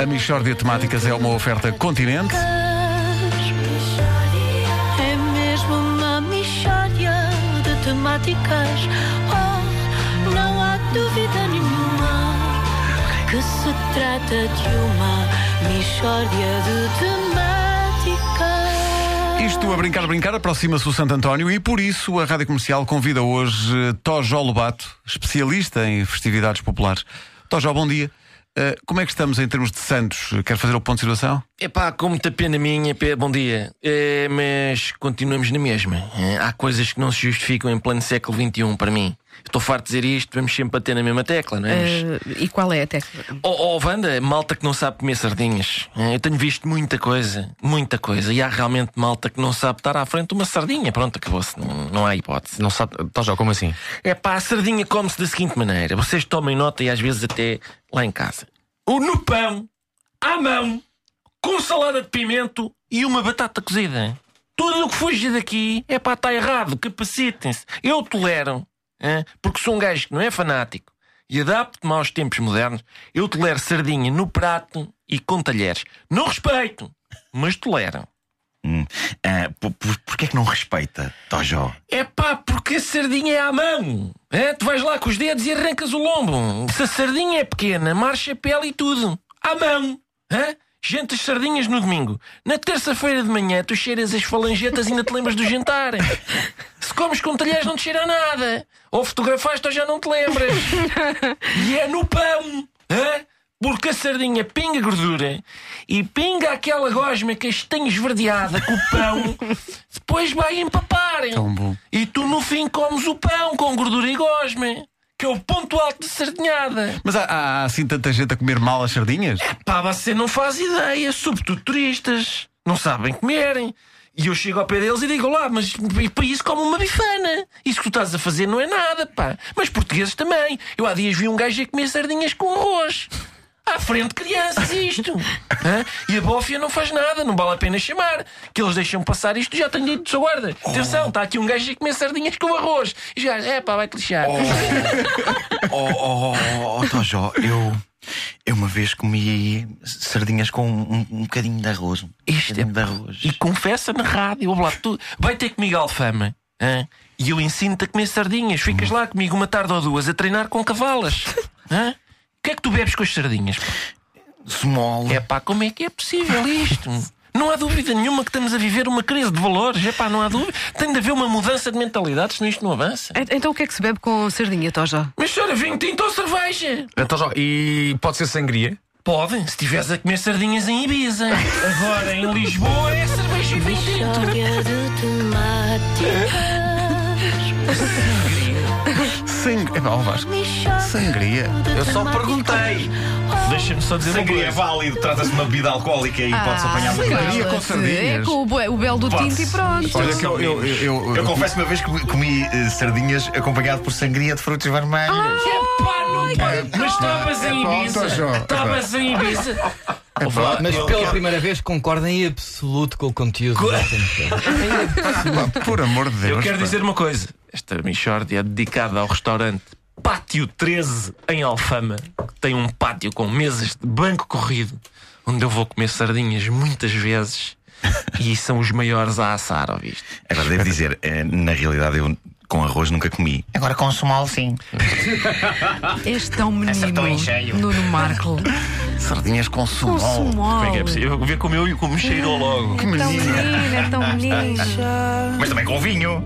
A Michórdia Temáticas é uma oferta continente. É mesmo uma mistória de temáticas. Oh, não há dúvida nenhuma que se trata de uma mistória de temáticas. Isto a brincar, a brincar, aproxima-se o Santo António e por isso a Rádio Comercial convida hoje Tojó Lobato, especialista em festividades populares. Tojó, bom dia. Eh, como é que estamos em termos de santos? Quer fazer o ponto de situação? Epá, com muita pena minha, pé, bom dia. É, mas continuamos na mesma. É, há coisas que não se justificam em pleno século XXI para mim. Estou farto de dizer isto, vamos sempre bater na mesma tecla, não é? Mas- Eh, e qual é a tecla? Oh, oh, Wanda, malta que não sabe comer sardinhas. É, Eu tenho visto muita coisa, muita coisa. E há realmente malta que não sabe estar à frente de uma sardinha. Pronto, acabou-se. Não, não há hipótese. Não sabe. Tá já, como assim? É pá, a sardinha come-se da seguinte maneira: vocês tomem nota e às vezes até lá em casa. O no pão, à mão, com salada de pimento e uma batata cozida. Tudo o que fuja daqui é pá, está errado, capacitem-se. Eu tolero, hã? porque sou um gajo que não é fanático e adapto-me aos tempos modernos. Eu tolero sardinha no prato e com talheres. Não respeito, mas tolero. Ah, por, por, porquê é que não respeita, Tojó? É pá, porque a sardinha é à mão. É? Tu vais lá com os dedos e arrancas o lombo. Se a sardinha é pequena, marcha pele e tudo. À mão. É? Gente as sardinhas no domingo. Na terça-feira de manhã tu cheiras as falangetas e ainda te lembras do jantar. Se comes com talheres não te cheira a nada. Ou fotografaste ou já não te lembras. E é no pão. hã? Porque a sardinha pinga gordura e pinga aquela gosma castanha esverdeada com o pão, depois vai empapar. Tão bom. E tu no fim comes o pão com gordura e gosma, que é o ponto alto de sardinhada. Mas há, há assim tanta gente a comer mal as sardinhas? Pá, você não faz ideia, sobretudo turistas. Não sabem comerem. E eu chego ao pé deles e digo lá, mas para isso como uma bifana. Isso que tu estás a fazer não é nada, pá. Mas portugueses também. Eu há dias vi um gajo a comer sardinhas com arroz. À frente de crianças, isto. Hã? E a bófia não faz nada, não vale a pena chamar. Que eles deixam passar isto, já tenho dito, sua guarda. Atenção, está aqui um gajo a comer sardinhas com arroz. E gajos, é pá, vai-te lixar. Oh, oh, oh, oh, Tojó, eu, eu uma vez comi sardinhas com um, um bocadinho de arroz. Um Isto é bocadinho de arroz. E confessa na rádio, lá, tu vai ter comigo Alfama hã? e eu ensino-te a comer sardinhas. Ficas lá comigo uma tarde ou duas a treinar com cavalas. Hã? O que é que tu bebes com as sardinhas? pá? Small. É pá, como é que é possível isto? Não há dúvida nenhuma que estamos a viver uma crise de valores. É pá, não há dúvida. Tem de haver uma mudança de mentalidade, senão isto não avança. En- Então o que é que se bebe com sardinha, Toja? Mas senhora, vinho tinto ou cerveja? Já. E pode ser sangria? Pode, se estiveres a comer sardinhas em Ibiza. Agora em Lisboa é cerveja e vinho tinto. Mistória de temáticas. Sang... É pá, ó Vasco. Sangria. Eu só perguntei. Deixa-me só dizer uma Sangria é coisa. válido, trata-se de uma bebida alcoólica e pode-se apanhar uma Sangria com sardinhas. É com o, be- o belo do Pode-se. tinto e pronto. Olha que eu, eu, eu, eu- Eu confesso uma vez que comi eh, sardinhas acompanhado por sangria de frutos vermelhos. Epá, não pode. Mas estavas em É Ibiza. Estavas em Ibiza. Lá, Mas eu pela quero- primeira vez concordo em absoluto com o conteúdo pá, por amor de Deus. Eu quero pá. dizer uma coisa. Esta Michórdia é dedicada ao restaurante Pátio 13 em Alfama. que Tem um pátio com mesas de banco corrido, onde eu vou comer sardinhas muitas vezes. E são os maiores a assar, ouviste? Agora devo dizer, eh, na realidade eu com arroz nunca comi. Agora com small sim. És tão menino. Acertou em cheio. Nuno Marco. Sardinhas com Com sumol. sumol. Como é que é possível? Eu ver como eu e como cheirou logo. É tão menino, é tão menino. Mas também com vinho.